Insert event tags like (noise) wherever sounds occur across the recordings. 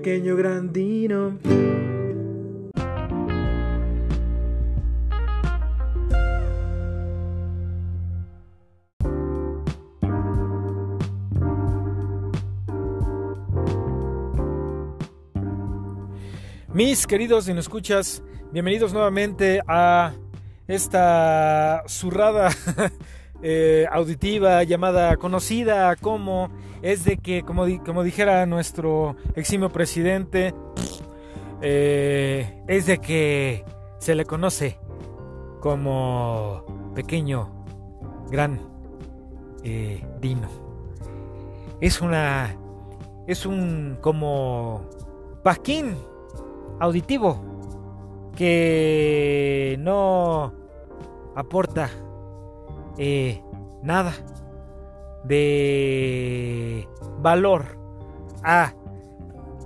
pequeño grandino. Mis queridos y no escuchas, bienvenidos nuevamente a esta zurrada (laughs) eh, auditiva llamada conocida como es de que, como, como dijera nuestro eximio presidente, eh, es de que se le conoce como pequeño, gran eh, Dino. Es una, es un como pasquín auditivo que no aporta eh, nada de valor a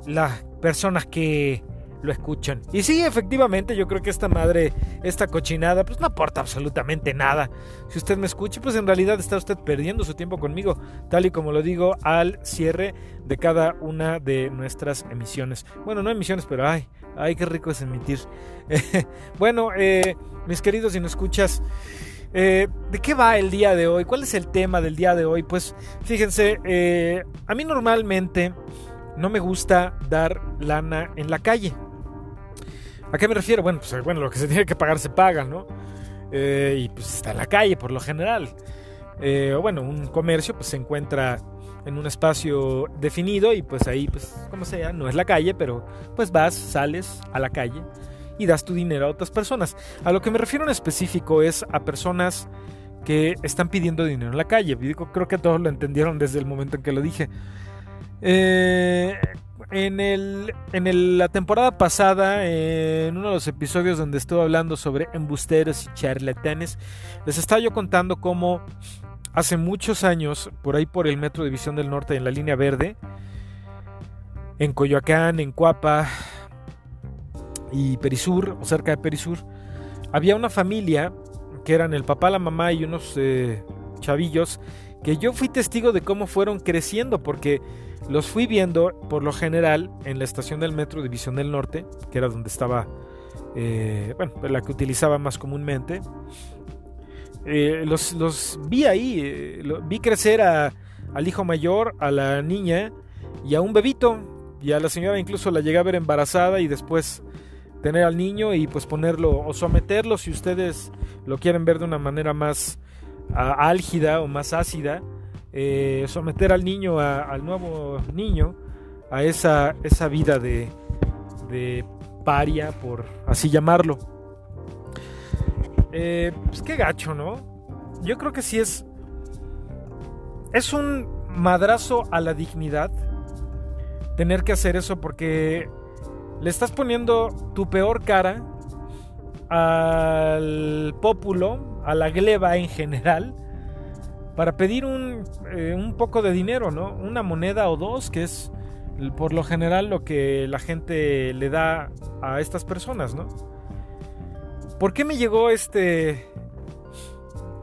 las personas que lo escuchan. Y sí, efectivamente, yo creo que esta madre, esta cochinada, pues no aporta absolutamente nada. Si usted me escucha, pues en realidad está usted perdiendo su tiempo conmigo, tal y como lo digo al cierre de cada una de nuestras emisiones. Bueno, no emisiones, pero ay, ay, qué rico es emitir. (laughs) bueno, eh, mis queridos y no escuchas. Eh, ¿De qué va el día de hoy? ¿Cuál es el tema del día de hoy? Pues fíjense, eh, a mí normalmente no me gusta dar lana en la calle. ¿A qué me refiero? Bueno, pues bueno, lo que se (laughs) tiene que pagar se paga, ¿no? Eh, y pues está en la calle por lo general. o bueno, un comercio pues se encuentra en un espacio definido y pues ahí pues como sea, no es la calle, pero pues vas, sales a la calle y das tu dinero a otras personas. A lo que me refiero en específico es a personas que están pidiendo dinero en la calle. Creo que todos lo entendieron desde el momento en que lo dije. Eh, en, el, en la temporada pasada, en uno de los episodios donde estuve hablando sobre embusteros y charlatanes, les estaba yo contando cómo hace muchos años, por ahí por el Metro División del Norte, en la línea verde, en Coyoacán, en Cuapa, y Perisur, o cerca de Perisur, había una familia que eran el papá, la mamá y unos eh, chavillos que yo fui testigo de cómo fueron creciendo porque los fui viendo por lo general en la estación del metro División del Norte, que era donde estaba, eh, bueno, la que utilizaba más comúnmente. Eh, los, vi ahí, vi crecer al hijo mayor, a la niña y a un bebito. Y a la señora incluso la llegué a ver embarazada y después tener al niño y pues ponerlo o someterlo si ustedes lo quieren ver de una manera más álgida o más ácida, eh, someter al niño, al nuevo niño, a esa, esa vida de, de paria, por así llamarlo. Eh, pues qué gacho, ¿no? Yo creo que sí es. Es un madrazo a la dignidad tener que hacer eso porque le estás poniendo tu peor cara al pópulo, a la gleba en general, para pedir un, eh, un, poco de dinero, ¿no? Una moneda o dos, que es por lo general lo que la gente le da a estas personas, ¿no? ¿Por qué me llegó este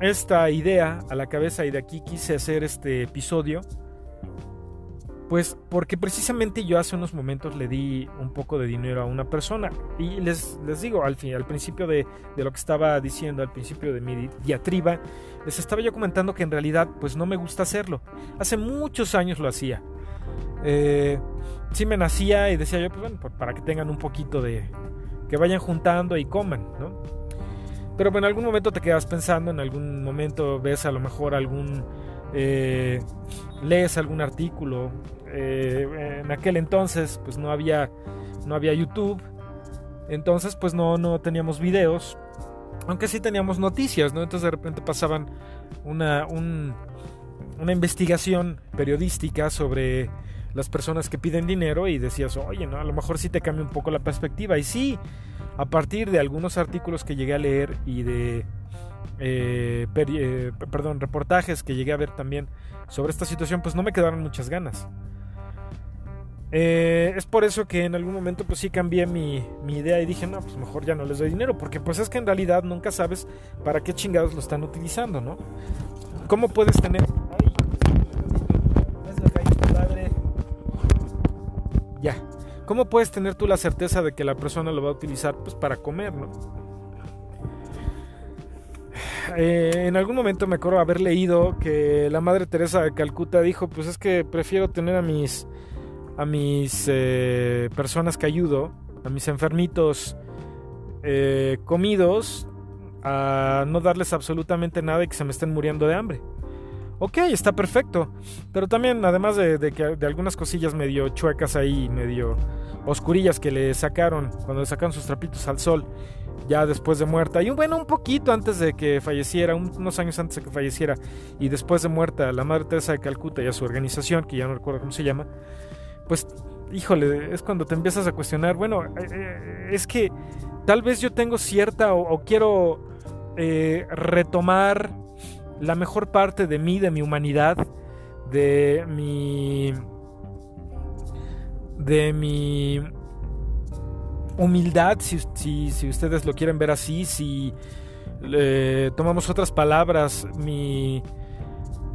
esta idea a la cabeza y de aquí quise hacer este episodio? Pues porque precisamente yo hace unos momentos le di un poco de dinero a una persona y les, les digo, al, fin, al principio de, lo que estaba diciendo, al principio de mi diatriba, les estaba yo comentando que en realidad pues no me gusta hacerlo. Hace muchos años lo hacía. Eh, sí me nacía y decía yo, pues bueno, para que tengan un poquito de... que vayan juntando y coman, ¿no? Pero en algún momento te quedas pensando, en algún momento ves a lo mejor algún... Eh, lees algún artículo eh, en aquel entonces pues no había, no había YouTube, entonces pues no, no teníamos videos, aunque sí teníamos noticias, ¿no? Entonces de repente pasaban una, una investigación periodística sobre las personas que piden dinero y decías, oye, ¿no? A lo mejor sí te cambia un poco la perspectiva. Y sí, a partir de algunos artículos que llegué a leer y de, eh, eh, perdón, reportajes que llegué a ver también sobre esta situación, pues no me quedaron muchas ganas. Eh, es por eso que en algún momento pues sí cambié mi, idea y dije, no, pues mejor ya no les doy dinero, porque pues es que en realidad nunca sabes para qué chingados lo están utilizando, ¿no? ¿Cómo puedes tener... Ya. ¿Cómo puedes tener tú la certeza de que la persona lo va a utilizar pues, para comer, ¿no? Eh, en algún momento me acuerdo haber leído que la Madre Teresa de Calcuta dijo, pues es que prefiero tener a mis, a mis eh, personas que ayudo, a mis enfermitos eh, comidos, a no darles absolutamente nada y que se me estén muriendo de hambre. Ok, está perfecto. Pero también, además de, que, de algunas cosillas medio chuecas ahí, medio oscurillas que le sacaron cuando le sacaron sus trapitos al sol, ya después de muerta, y bueno, un poquito antes de que falleciera, unos años antes de que falleciera, y después de muerta, la Madre Teresa de Calcuta y a su organización, que ya no recuerdo cómo se llama, pues, híjole, es cuando te empiezas a cuestionar, bueno, eh, eh, es que tal vez yo tengo cierta o, quiero eh, retomar la mejor parte de mí, de mi humanidad, de mi. de mi humildad, si, si, ustedes lo quieren ver así, si tomamos otras palabras, mi,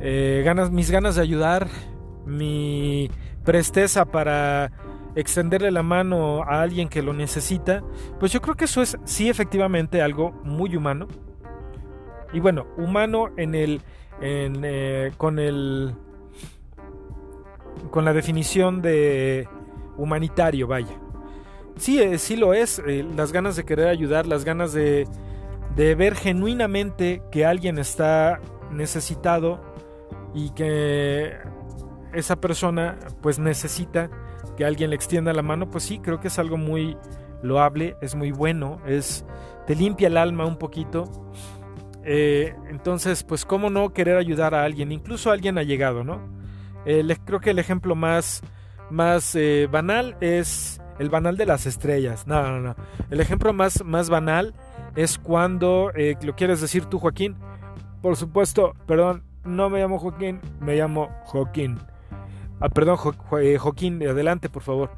eh, ganas, mis ganas de ayudar, mi presteza para extenderle la mano a alguien que lo necesita, pues yo creo que eso es sí efectivamente algo muy humano, y bueno, humano en el. Eh, con el. Con la definición de humanitario, vaya. Sí, eh, sí lo es. Eh, las ganas de querer ayudar, las ganas de, de ver genuinamente que alguien está necesitado y que esa persona pues necesita que alguien le extienda la mano, pues sí, creo que es algo muy loable, es muy bueno, es te limpia el alma un poquito eh, entonces, pues, ¿cómo no querer ayudar a alguien? Incluso alguien ha llegado, ¿no? Eh, creo que el ejemplo más, más eh, banal es el banal de las estrellas. No, no, no. El ejemplo más, más banal es cuando, ¿lo quieres decir tú, Joaquín? Por supuesto, perdón, no me llamo Joaquín, me llamo Joaquín. Ah, perdón, Joaquín, adelante, por favor.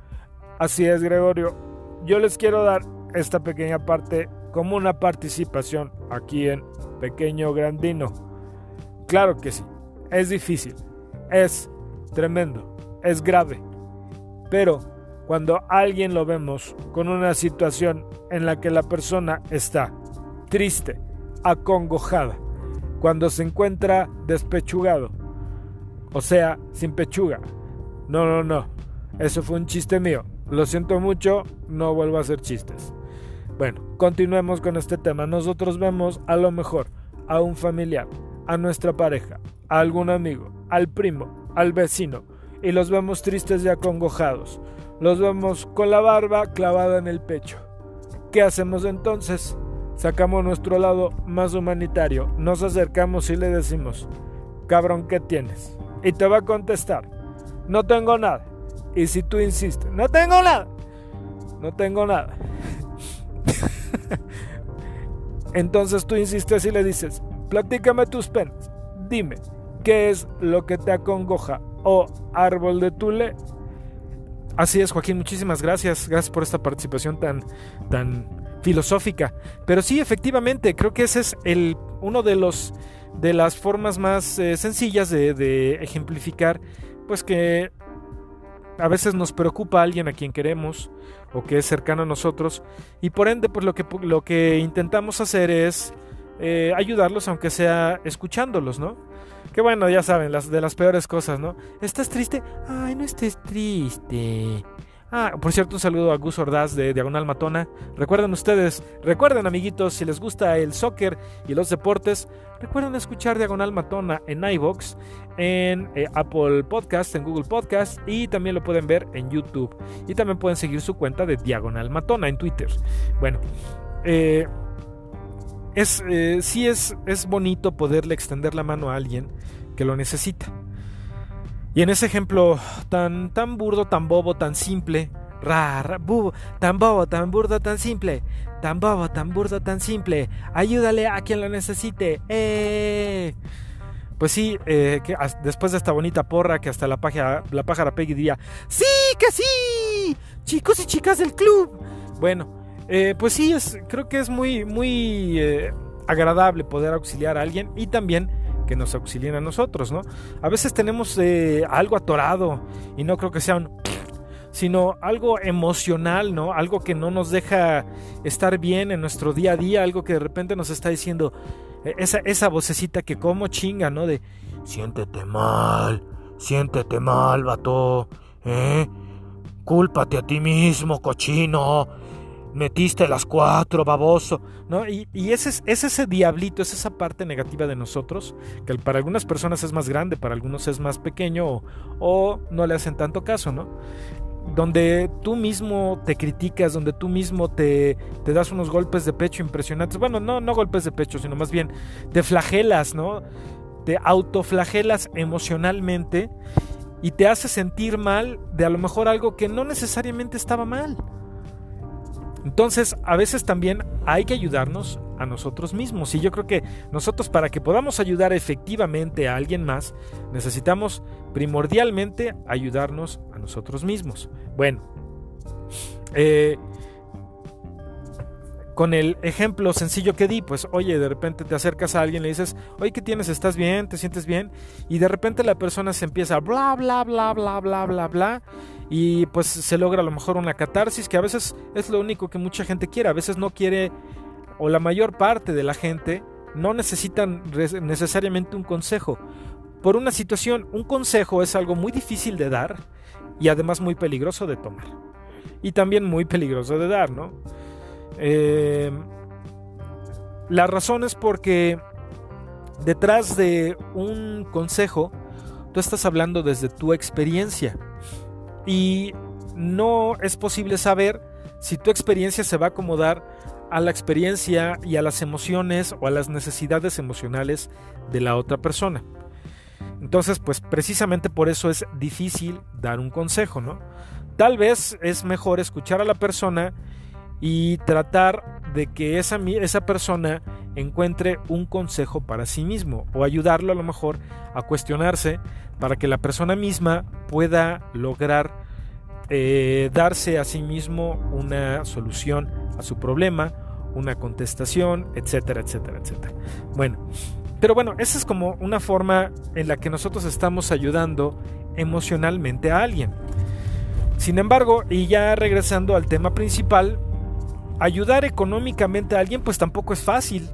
Así es, Gregorio. Yo les quiero dar esta pequeña parte como una participación aquí en Pequeño Grandino. Claro que sí, es difícil, es tremendo, es grave, pero cuando alguien lo vemos con una situación en la que la persona está triste, acongojada, cuando se encuentra despechugado, o sea, sin pechuga. No, no, no, eso fue un chiste mío. Lo siento mucho, no vuelvo a hacer chistes. Bueno, continuemos con este tema. Nosotros vemos a lo mejor a un familiar, a nuestra pareja, a algún amigo, al primo, al vecino, y los vemos tristes y acongojados. Los vemos con la barba clavada en el pecho. ¿Qué hacemos entonces? Sacamos nuestro lado más humanitario, nos acercamos y le decimos, cabrón, ¿qué tienes? Y te va a contestar, no tengo nada. Y si tú insistes, no tengo nada, no tengo nada. Entonces tú insistes y le dices, platícame tus penas, dime, ¿qué es lo que te acongoja? O árbol de tule. Así es, Joaquín, muchísimas gracias. Gracias por esta participación tan, tan filosófica. Pero sí, efectivamente, creo que ese es el, uno de los de las formas más eh, sencillas de, ejemplificar, pues que a veces nos preocupa alguien a quien queremos o que es cercano a nosotros y por ende pues lo que, lo que intentamos hacer es eh, ayudarlos aunque sea escuchándolos, ¿no? Que bueno, ya saben, las de las peores cosas, ¿no? ¿Estás triste? Ay, no estés triste. Ah, por cierto, un saludo a Gus Ordaz de Diagonal Matona. Recuerden ustedes, recuerden amiguitos, si les gusta el soccer y los deportes, recuerden escuchar Diagonal Matona en iVox, en eh, Apple Podcast, en Google Podcast y también lo pueden ver en YouTube. Y también pueden seguir su cuenta de Diagonal Matona en Twitter. Bueno, eh, es, eh, sí es, es bonito poderle extender la mano a alguien que lo necesita. Y en ese ejemplo tan, tan burdo, tan bobo, tan simple, ra, tan bobo, tan burdo, tan simple, tan bobo, tan burdo, tan simple, ayúdale a quien lo necesite. ¡Eh! Pues sí, eh, que después de esta bonita porra que hasta la pájara, la pájara Peggy diría, ¡Sí, que sí! Chicos y chicas del club. Bueno, eh, pues sí, es, creo que es muy, muy agradable poder auxiliar a alguien y también que nos auxilien a nosotros, ¿no? A veces tenemos eh, algo atorado y no creo que sea un... sino algo emocional, ¿no? Algo que no nos deja estar bien en nuestro día a día, algo que de repente nos está diciendo eh, esa, esa vocecita que como chinga, ¿no? De siéntete mal, siéntete mal, vato, ¿eh? Cúlpate a ti mismo, cochino metiste las cuatro, baboso, ¿no? Y, ese es, ese diablito, es esa parte negativa de nosotros, que para algunas personas es más grande, para algunos es más pequeño o, no le hacen tanto caso, ¿no? Donde tú mismo te criticas, donde tú mismo te, te das unos golpes de pecho impresionantes. Bueno, no, no golpes de pecho, sino más bien te flagelas, ¿no? Te autoflagelas emocionalmente y te hace sentir mal de a lo mejor algo que no necesariamente estaba mal. Entonces, a veces también hay que ayudarnos a nosotros mismos. Y yo creo que nosotros para que podamos ayudar efectivamente a alguien más, necesitamos primordialmente ayudarnos a nosotros mismos. Bueno, eh, con el ejemplo sencillo que di, pues oye, de repente te acercas a alguien, le dices, oye, ¿qué tienes? ¿Estás bien? ¿Te sientes bien? Y de repente la persona se empieza a bla, bla, bla, bla, bla, bla, bla, y pues se logra a lo mejor una catarsis, que a veces es lo único que mucha gente quiere, a veces no quiere, o la mayor parte de la gente no necesitan necesariamente un consejo. Por una situación, un consejo es algo muy difícil de dar y además muy peligroso de tomar. Y también muy peligroso de dar, ¿no? Eh, la razón es porque detrás de un consejo, tú estás hablando desde tu experiencia. Y no es posible saber si tu experiencia se va a acomodar a la experiencia y a las emociones o a las necesidades emocionales de la otra persona. Entonces, pues precisamente por eso es difícil dar un consejo, ¿no? Tal vez es mejor escuchar a la persona y tratar de que esa, esa persona encuentre un consejo para sí mismo o ayudarlo a lo mejor a cuestionarse para que la persona misma pueda lograr eh, darse a sí mismo una solución a su problema, una contestación, etcétera, etcétera, etcétera. Bueno, pero bueno, esa es como una forma en la que nosotros estamos ayudando emocionalmente a alguien. Sin embargo, y ya regresando al tema principal, ayudar económicamente a alguien pues tampoco es fácil.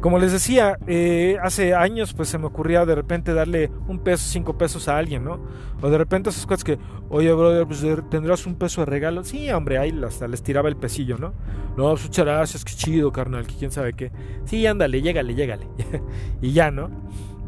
Como les decía, eh, hace años pues se me ocurría de repente darle un peso, cinco pesos a alguien, ¿no? O de repente esas cosas que, oye, brother, pues tendrás un peso de regalo. Sí, hombre, ahí hasta les tiraba el pesillo, ¿no? No, pues muchas gracias, qué chido, carnal, que quién sabe qué. Sí, ándale, llégale, llégale. (laughs) y ya, ¿no?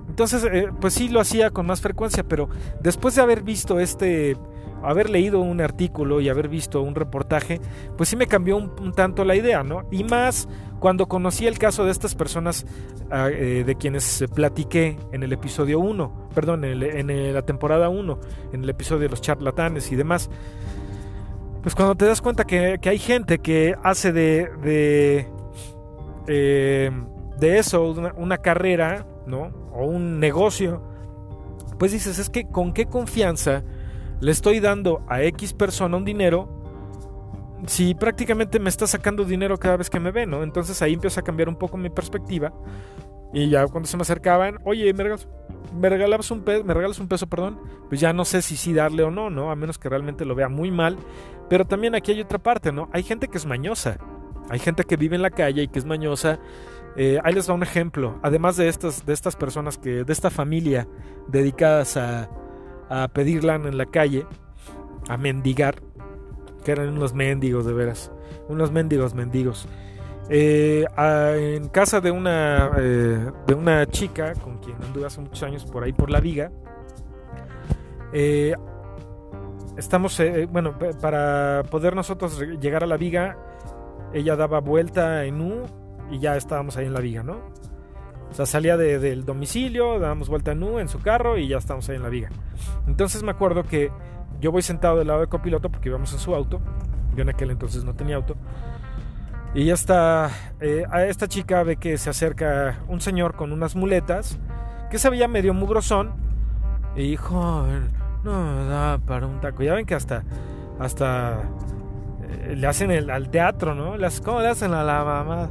Entonces, eh, pues sí lo hacía con más frecuencia, pero después de haber visto este haber leído un artículo y haber visto un reportaje, pues sí me cambió un, tanto la idea, ¿no? Y más cuando conocí el caso de estas personas ah, eh, de quienes platiqué en el episodio 1, perdón, en, la temporada 1, en el episodio de los charlatanes y demás. Pues cuando te das cuenta que, hay gente que hace de, de, eh, de eso una, una carrera, ¿no? O un negocio, pues dices, es que con qué confianza le estoy dando a X persona un dinero si prácticamente me está sacando dinero cada vez que me ve, ¿no? Entonces ahí empieza a cambiar un poco mi perspectiva. Y ya cuando se me acercaban, oye, me regalas, me regalas un peso, me regalas un peso, perdón, pues ya no sé si sí darle o no, ¿no? A menos que realmente lo vea muy mal. Pero también aquí hay otra parte, ¿no? Hay gente que es mañosa. Hay gente que vive en la calle y que es mañosa. Eh, ahí les da un ejemplo. Además de estas, de estas personas que, de esta familia dedicadas a, a pedirla en la calle, a mendigar, que eran unos mendigos de veras, unos mendigos mendigos. Eh, en casa de una, eh, de una chica con quien anduve hace muchos años por ahí por la viga, eh, estamos, bueno, para poder nosotros llegar a la viga, ella daba vuelta en U y ya estábamos ahí en la viga, ¿no? O sea, salía del domicilio, dábamos vuelta en U en su carro y ya estamos ahí en la viga. Entonces me acuerdo que yo voy sentado del lado de copiloto porque íbamos en su auto. Yo en aquel entonces no tenía auto. Y ya está, eh, a esta chica ve que se acerca un señor con unas muletas, que se veía medio mugrosón. Y dijo, no da para un taco. Ya ven que hasta, hasta eh, le hacen el, al teatro, ¿no? Las, ¿Cómo le hacen a la mamá?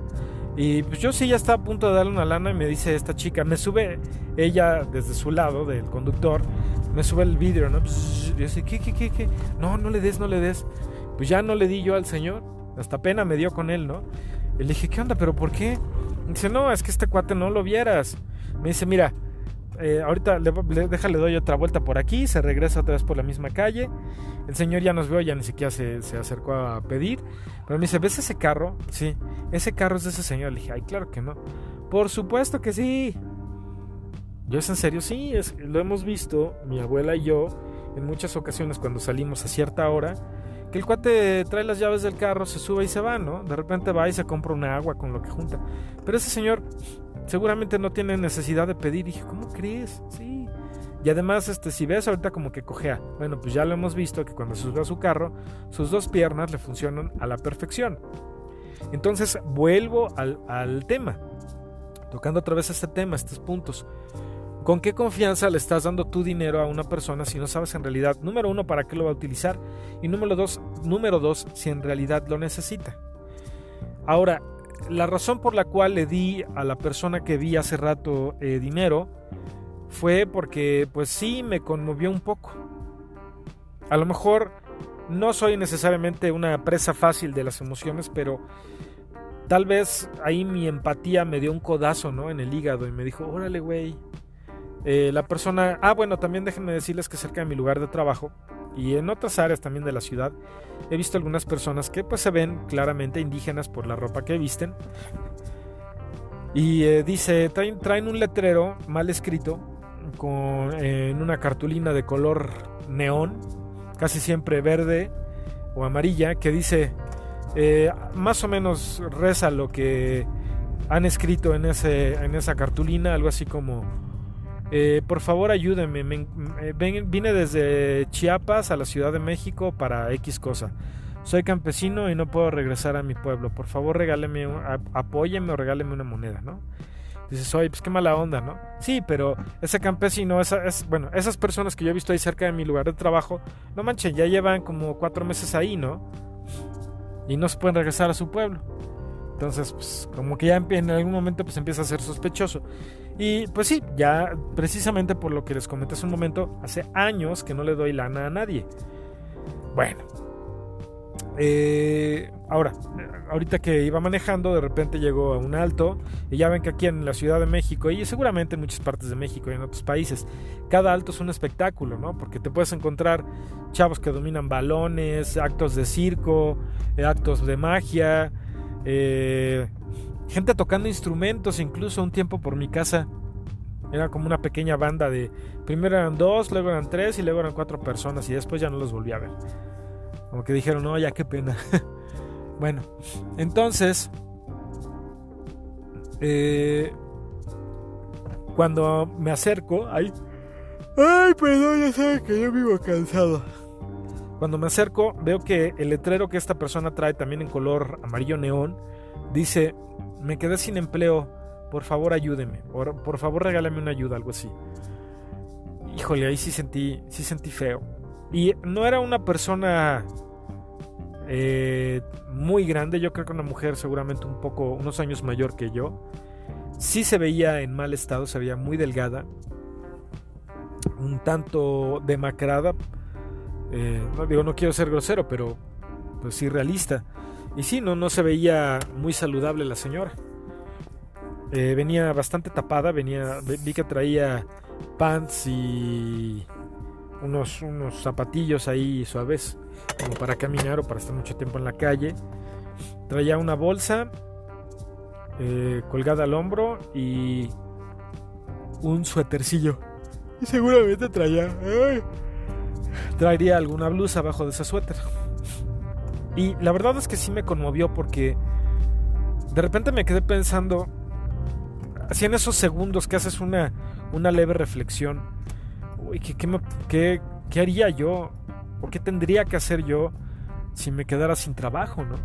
Y pues yo sí ya estaba a punto de darle una lana y me dice esta chica, me sube ella desde su lado del conductor, me sube el vidrio, ¿no? Y yo así, ¿qué, qué, qué, qué? No, no le des, no le des. Pues ya no le di yo al señor. Hasta pena me dio con él, ¿no? Y le dije, ¿qué onda? ¿Pero por qué? dice, no, es que este cuate no lo vieras. Me dice, mira, eh, ahorita le, le, déjale, doy otra vuelta por aquí, se regresa otra vez por la misma calle. El señor ya nos vio, ya ni siquiera se, se, acercó a pedir. Pero me dice, ¿ves ese carro? Sí, ese carro es de ese señor. Le dije, ay, claro que no. Por supuesto que sí. Yo es en serio, sí, es, lo hemos visto, mi abuela y yo, en muchas ocasiones cuando salimos a cierta hora, que el cuate trae las llaves del carro, se sube y se va, ¿no? De repente va y se compra una agua con lo que junta. Pero ese señor seguramente no tiene necesidad de pedir. Y dije, ¿cómo crees? Sí. Y además, este, si ves ahorita como que cojea, bueno, pues ya lo hemos visto que cuando se sube a su carro, sus dos piernas le funcionan a la perfección. Entonces, vuelvo al, al tema, tocando otra vez este tema, estos puntos. ¿Con qué confianza le estás dando tu dinero a una persona si no sabes en realidad, número uno, para qué lo va a utilizar? Y número dos, número dos si en realidad lo necesita. Ahora, la razón por la cual le di a la persona que vi hace rato eh, dinero fue porque pues sí me conmovió un poco. A lo mejor no soy necesariamente una presa fácil de las emociones, pero tal vez ahí mi empatía me dio un codazo, ¿no? En el hígado y me dijo, órale, güey. Eh, la persona, ah, bueno, también déjenme decirles que cerca de mi lugar de trabajo y en otras áreas también de la ciudad he visto algunas personas que pues se ven claramente indígenas por la ropa que visten. Y eh, dice traen, un letrero mal escrito con en una cartulina de color neón casi siempre verde o amarilla que dice eh, más o menos reza lo que han escrito en, ese, en esa cartulina algo así como eh, por favor ayúdenme, eh, vine desde Chiapas a la Ciudad de México para X cosa. Soy campesino y no puedo regresar a mi pueblo. Por favor regáleme, apóyeme o regáleme una moneda, ¿no? Dices, oye, pues qué mala onda, ¿no? Sí, pero ese campesino, esa, es, bueno, esas personas que yo he visto ahí cerca de mi lugar de trabajo, no manchen, ya llevan como cuatro meses ahí, ¿no? Y no se pueden regresar a su pueblo. Entonces, pues, como que ya en algún momento pues empieza a ser sospechoso. Y pues sí, ya precisamente por lo que les comenté hace un momento, hace años que no le doy lana a nadie. Bueno. Eh, ahora, ahorita que iba manejando, de repente llegó a un alto. Y ya ven que aquí en la Ciudad de México, y seguramente en muchas partes de México y en otros países, cada alto es un espectáculo, ¿no? Porque te puedes encontrar chavos que dominan balones, actos de circo, eh, actos de magia. Eh, gente tocando instrumentos, incluso un tiempo por mi casa. Era como una pequeña banda de... Primero eran dos, luego eran tres y luego eran cuatro personas y después ya no los volví a ver. Como que dijeron, no, ya qué pena. (laughs) bueno, entonces... Eh, cuando me acerco, ay, ay, perdón, ya saben que yo vivo cansado. Cuando me acerco, veo que el letrero que esta persona trae, también en color amarillo neón, dice me quedé sin empleo, por favor ayúdeme, por, por favor regálame una ayuda, algo así. Híjole, ahí sí sentí, sí sentí feo. Y no era una persona eh, muy grande, yo creo que una mujer seguramente un poco, unos años mayor que yo. Sí se veía en mal estado, se veía muy delgada, un tanto demacrada. Eh, digo, no quiero ser grosero, pero pues sí realista. Y sí, no, no se veía muy saludable la señora. Eh, venía bastante tapada, venía, vi que traía pants y unos, unos zapatillos ahí suaves, como para caminar o para estar mucho tiempo en la calle. Traía una bolsa eh, colgada al hombro y un suétercillo. Y seguramente traía... traería alguna blusa abajo de ese suéter. Y la verdad es que sí me conmovió porque de repente me quedé pensando, así en esos segundos que haces una, una leve reflexión, uy, ¿qué, qué, qué, haría yo? ¿O qué tendría que hacer yo si me quedara sin trabajo, no?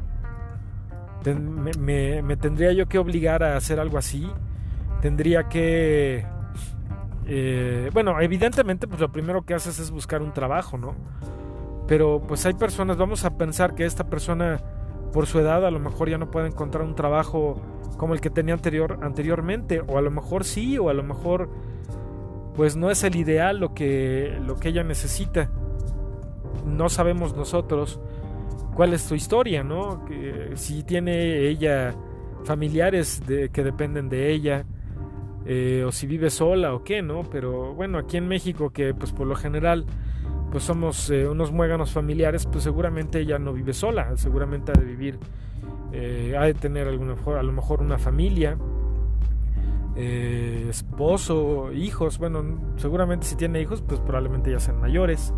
Me, me, tendría yo que obligar a hacer algo así. Tendría que... Eh, bueno, evidentemente, pues lo primero que haces es buscar un trabajo, ¿no? Pero pues hay personas, vamos a pensar que esta persona por su edad a lo mejor ya no puede encontrar un trabajo como el que tenía anterior, anteriormente, o a lo mejor sí, o a lo mejor pues no es el ideal lo que, lo que ella necesita. No sabemos nosotros cuál es su historia, ¿no? Que, si tiene ella familiares de, que dependen de ella, eh, o si vive sola o qué, ¿no? Pero bueno, aquí en México, que pues por lo general pues somos eh, unos muéganos familiares, pues seguramente ella no vive sola, seguramente ha de vivir, eh, ha de tener a lo mejor una familia, esposo, hijos, bueno, seguramente si tiene hijos, pues probablemente ya sean mayores.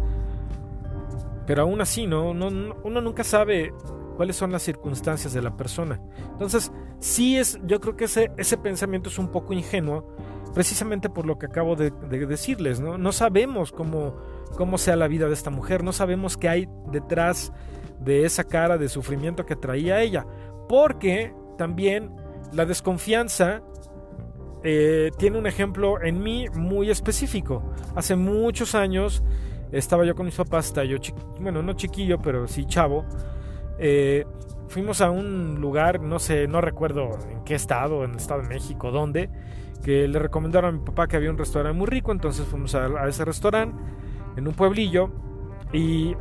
Pero aún así, ¿no? uno nunca sabe cuáles son las circunstancias de la persona. Entonces, sí es, yo creo que ese, ese pensamiento es un poco ingenuo, precisamente por lo que acabo de, decirles, ¿no? No sabemos cómo, cómo sea la vida de esta mujer, no sabemos qué hay detrás de esa cara de sufrimiento que traía ella, porque también la desconfianza eh, tiene un ejemplo en mí muy específico. Hace muchos años estaba yo con mis papás, yo, bueno, no chiquillo, pero sí chavo, eh, fuimos a un lugar, no sé, no recuerdo en qué estado, en el estado de México, dónde, que le recomendaron a mi papá que había un restaurante muy rico, entonces fuimos a, ese restaurante en un pueblillo y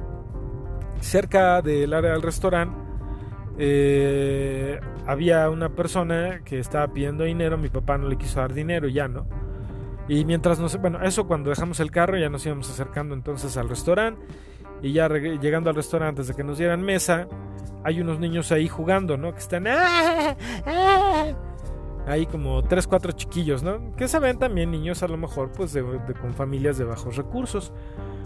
cerca del área del restaurante eh, había una persona que estaba pidiendo dinero, mi papá no le quiso dar dinero ya no. Y mientras nos, bueno, eso cuando dejamos el carro ya nos íbamos acercando entonces al restaurante y ya llegando al restaurante desde que nos dieran mesa, hay unos niños ahí jugando, ¿no? Que están ¡Ah! ¡Ah! Ahí como tres, cuatro chiquillos, ¿no? Que se ven también niños a lo mejor pues de, con familias de bajos recursos.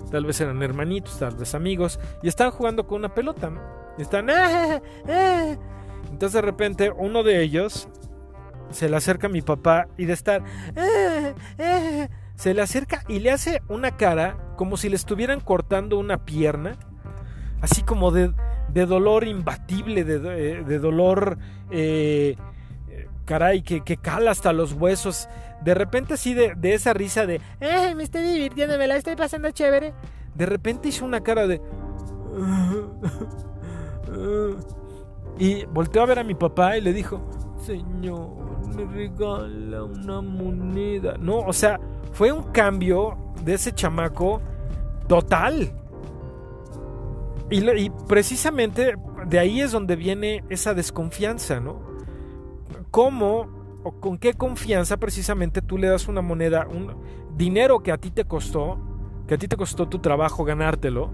Tal vez eran hermanitos, tal vez amigos. Y están jugando con una pelota. Y están... ¡Ah! Entonces de repente uno de ellos se le acerca a mi papá y de estar... Se le acerca y le hace una cara como si le estuvieran cortando una pierna. Así como de, de dolor imbatible, de, eh, dolor, eh, caray, que, que, cala hasta los huesos. De repente así de, de esa risa de, eh, me estoy divirtiendo, me la estoy pasando chévere. De repente hizo una cara de... (laughs) Y volteó a ver a mi papá y le dijo, Señor, me regala una moneda. No, o sea, fue un cambio de ese chamaco total. Y, precisamente de ahí es donde viene esa desconfianza, ¿no? ¿Cómo o con qué confianza precisamente tú le das una moneda, un dinero que a ti te costó, que a ti te costó tu trabajo ganártelo?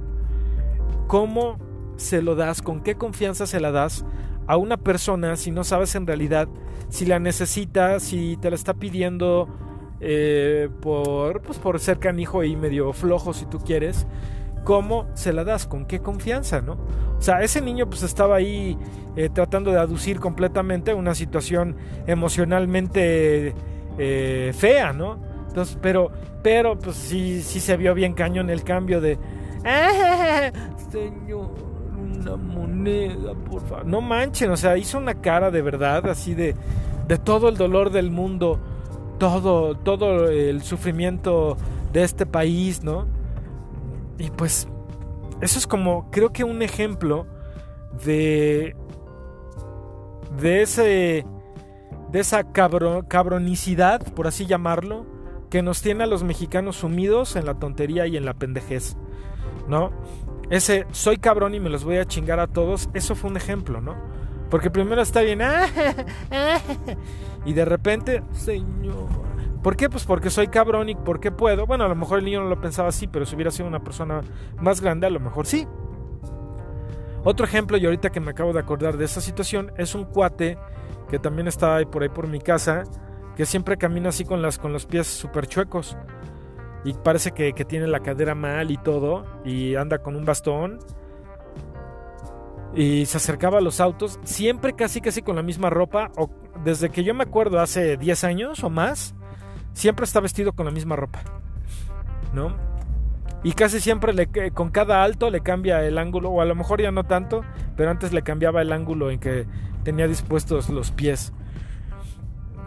¿Cómo se lo das? ¿Con qué confianza se la das a una persona si no sabes en realidad si la necesita, si te la está pidiendo eh, por, pues por ser canijo y medio flojo si tú quieres? ¿Cómo se la das? ¿Con qué confianza? ¿no? O sea, ese niño pues estaba ahí eh, tratando de aducir completamente una situación emocionalmente eh, fea, ¿no? Entonces, pero, pero pues sí, sí se vio bien cañón el cambio de... ¡Ah, señor, una moneda, por favor. No manchen, o sea, hizo una cara de verdad, así de, de todo el dolor del mundo, todo, todo el sufrimiento de este país, ¿no? Y pues eso es como, creo que un ejemplo de, de ese, de esa cabronicidad, por así llamarlo, que nos tiene a los mexicanos sumidos en la tontería y en la pendejez, ¿no? Ese soy cabrón y me los voy a chingar a todos, eso fue un ejemplo, ¿no? Porque primero está bien, (laughs) y de repente, señor, ¿Por qué? Pues porque soy cabrón y porque puedo. Bueno, a lo mejor el niño no lo pensaba así, pero si hubiera sido una persona más grande, a lo mejor sí. Otro ejemplo, y ahorita que me acabo de acordar de esa situación, es un cuate que también está ahí por ahí por mi casa, que siempre camina así con, las, con los pies súper chuecos. Y parece que, que tiene la cadera mal y todo, y anda con un bastón. Y se acercaba a los autos, siempre casi casi con la misma ropa, desde que yo me acuerdo hace 10 años o más, siempre está vestido con la misma ropa, ¿no? Y casi siempre le, con cada alto le cambia el ángulo, o a lo mejor ya no tanto, pero antes le cambiaba el ángulo en que tenía dispuestos los pies.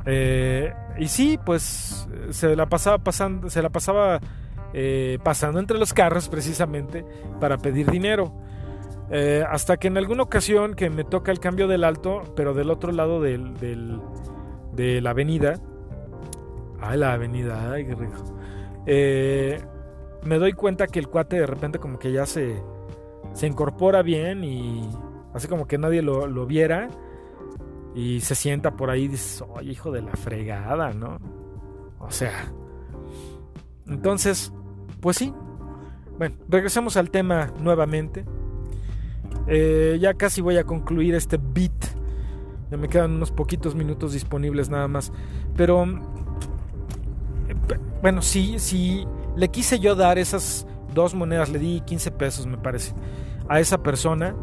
Eh, y sí, pues se la pasaba pasando, se la pasaba eh, pasando entre los carros precisamente para pedir dinero. Eh, hasta que en alguna ocasión que me toca el cambio del alto, pero del otro lado de la avenida, Ay, la avenida, ay, qué rico. eh, me doy cuenta que el cuate de repente como que ya se, se incorpora bien y así como que nadie lo, lo viera y se sienta por ahí y dices, oye, hijo de la fregada, ¿no? O sea, entonces, pues sí. Bueno, regresemos al tema nuevamente. Eh, ya casi voy a concluir este beat. Ya me quedan unos poquitos minutos disponibles nada más. Pero, bueno, sí, sí, le quise yo dar esas dos monedas, le di 15 pesos, me parece, a esa persona.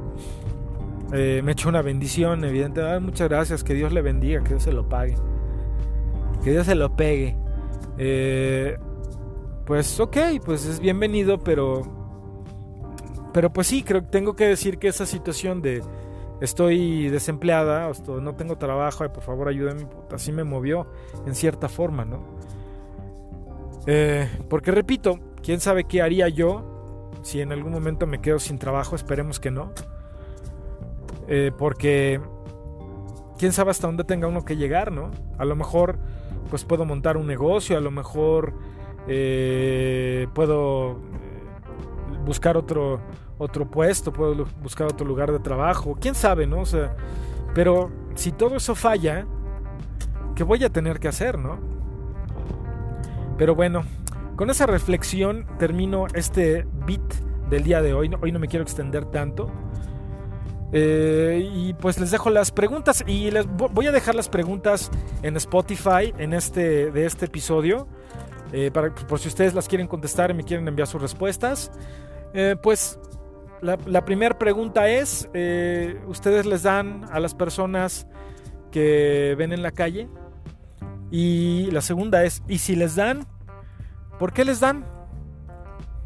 Eh, me echó una bendición, evidente. muchas gracias, que Dios le bendiga, que Dios se lo pague. Que Dios se lo pegue. Eh, pues ok, pues es bienvenido, pero... Pero pues sí, creo que tengo que decir que esa situación de estoy desempleada, no tengo trabajo, por favor ayúdame, así me movió en cierta forma, ¿no? Eh, porque repito, quién sabe qué haría yo si en algún momento me quedo sin trabajo, esperemos que no. Eh, porque quién sabe hasta dónde tenga uno que llegar, ¿no? A lo mejor pues puedo montar un negocio, a lo mejor eh, puedo eh, buscar otro, otro puesto, puedo buscar otro lugar de trabajo, quién sabe, ¿no? O sea, pero si todo eso falla, ¿qué voy a tener que hacer, no? Pero bueno, con esa reflexión termino este beat del día de hoy. Hoy no me quiero extender tanto. Eh, y pues les dejo las preguntas y les voy a dejar las preguntas en Spotify en este, de este episodio. Eh, para, por si ustedes las quieren contestar y me quieren enviar sus respuestas. Eh, pues la, primera pregunta es, ¿ustedes les dan a las personas que ven en la calle? Y la segunda es, ¿y si les dan? ¿Por qué les dan?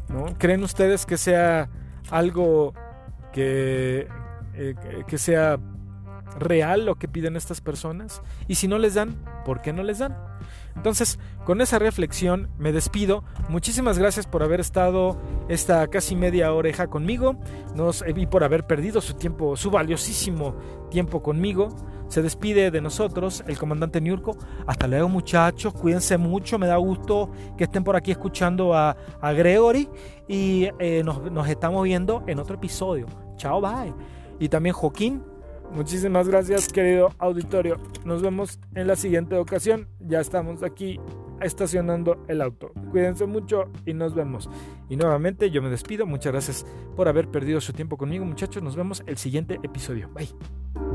¿No? ¿Creen ustedes que sea algo que, que sea real lo que piden estas personas? Y si no les dan, ¿por qué no les dan? Entonces, con esa reflexión me despido. Muchísimas gracias por haber estado esta casi media oreja conmigo nos, y por haber perdido su tiempo, su valiosísimo tiempo conmigo. Se despide de nosotros el comandante Niurko. Hasta luego muchachos, cuídense mucho, me da gusto que estén por aquí escuchando a, Gregory y eh, nos estamos viendo en otro episodio. Chao, bye. Y también Joaquín, Muchísimas gracias querido auditorio. Nos vemos en la siguiente ocasión. Ya estamos aquí estacionando el auto. Cuídense mucho y nos vemos. Y nuevamente yo me despido. Muchas gracias por haber perdido su tiempo conmigo muchachos. Nos vemos el siguiente episodio. Bye.